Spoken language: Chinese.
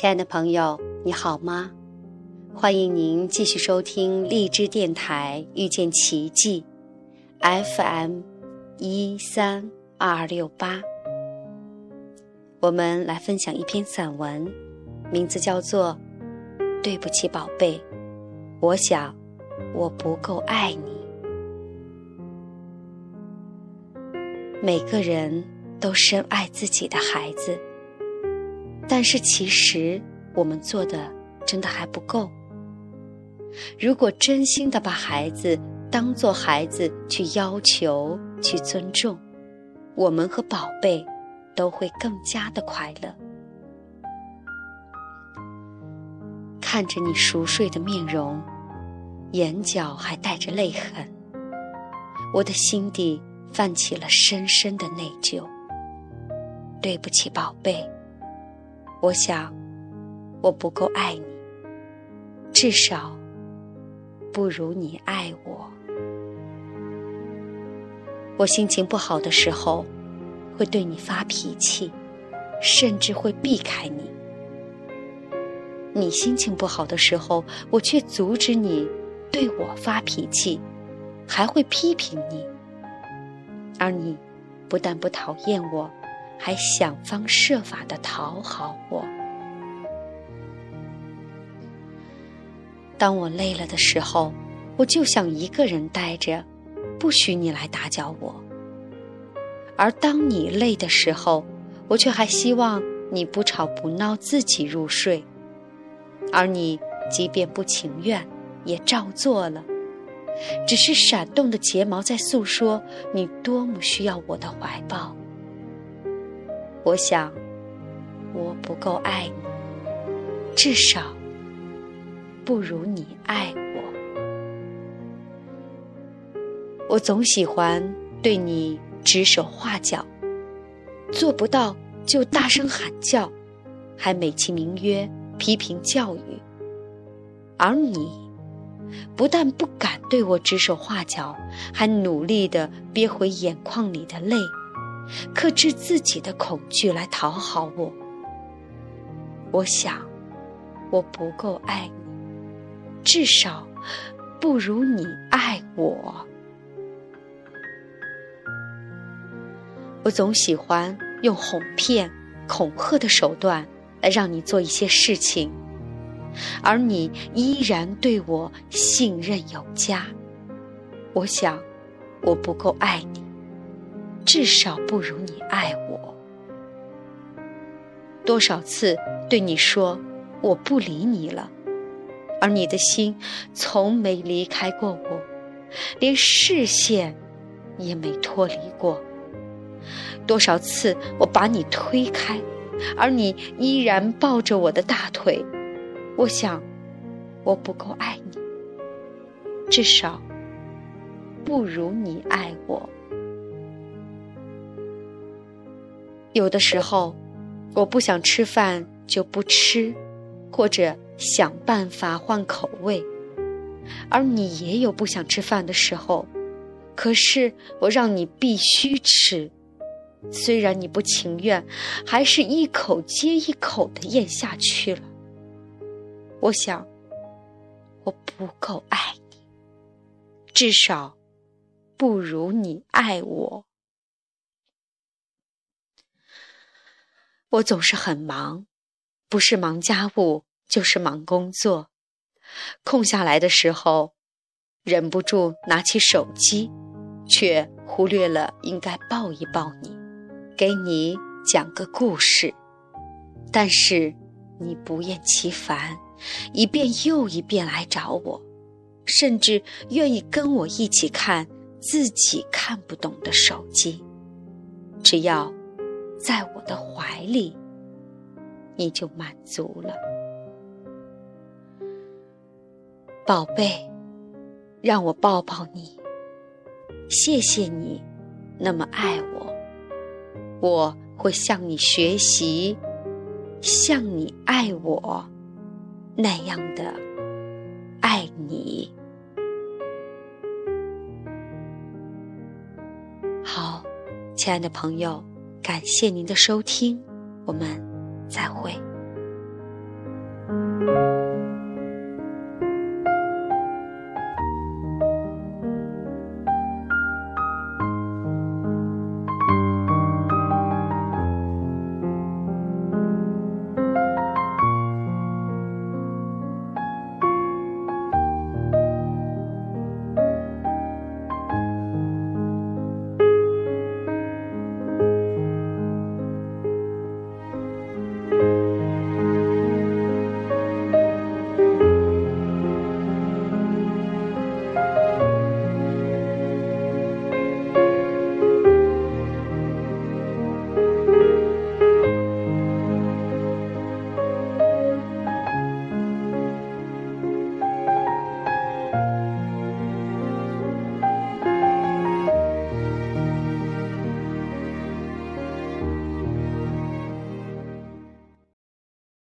亲爱的朋友，你好吗？欢迎您继续收听荔枝电台遇见奇迹，FM 一三二六八。我们来分享一篇散文，名字叫做《对不起，宝贝》，我想我不够爱你。每个人都深爱自己的孩子。但是其实我们做的真的还不够。如果真心的把孩子当做孩子去要求、去尊重，我们和宝贝都会更加的快乐。看着你熟睡的面容，眼角还带着泪痕，我的心底泛起了深深的内疚。对不起，宝贝。我想，我不够爱你，至少不如你爱我。我心情不好的时候，会对你发脾气，甚至会避开你。你心情不好的时候，我却阻止你对我发脾气，还会批评你。而你不但不讨厌我。还想方设法的讨好我。当我累了的时候，我就想一个人待着，不许你来打搅我。而当你累的时候，我却还希望你不吵不闹，自己入睡。而你即便不情愿，也照做了，只是闪动的睫毛在诉说你多么需要我的怀抱。我想，我不够爱你，至少不如你爱我。我总喜欢对你指手画脚，做不到就大声喊叫，还美其名曰批评教育。而你不但不敢对我指手画脚，还努力的憋回眼眶里的泪。克制自己的恐惧来讨好我。我想，我不够爱你，至少不如你爱我。我总喜欢用哄骗、恐吓的手段来让你做一些事情，而你依然对我信任有加。我想，我不够爱你。至少不如你爱我。多少次对你说我不理你了，而你的心从没离开过我，连视线也没脱离过。多少次我把你推开，而你依然抱着我的大腿。我想，我不够爱你，至少不如你爱我。有的时候，我不想吃饭就不吃，或者想办法换口味；而你也有不想吃饭的时候，可是我让你必须吃，虽然你不情愿，还是一口接一口的咽下去了。我想，我不够爱你，至少不如你爱我。我总是很忙，不是忙家务，就是忙工作。空下来的时候，忍不住拿起手机，却忽略了应该抱一抱你，给你讲个故事。但是你不厌其烦，一遍又一遍来找我，甚至愿意跟我一起看自己看不懂的手机，只要。在我的怀里，你就满足了，宝贝，让我抱抱你。谢谢你那么爱我，我会向你学习，像你爱我那样的爱你。好，亲爱的朋友。感谢您的收听，我们再会。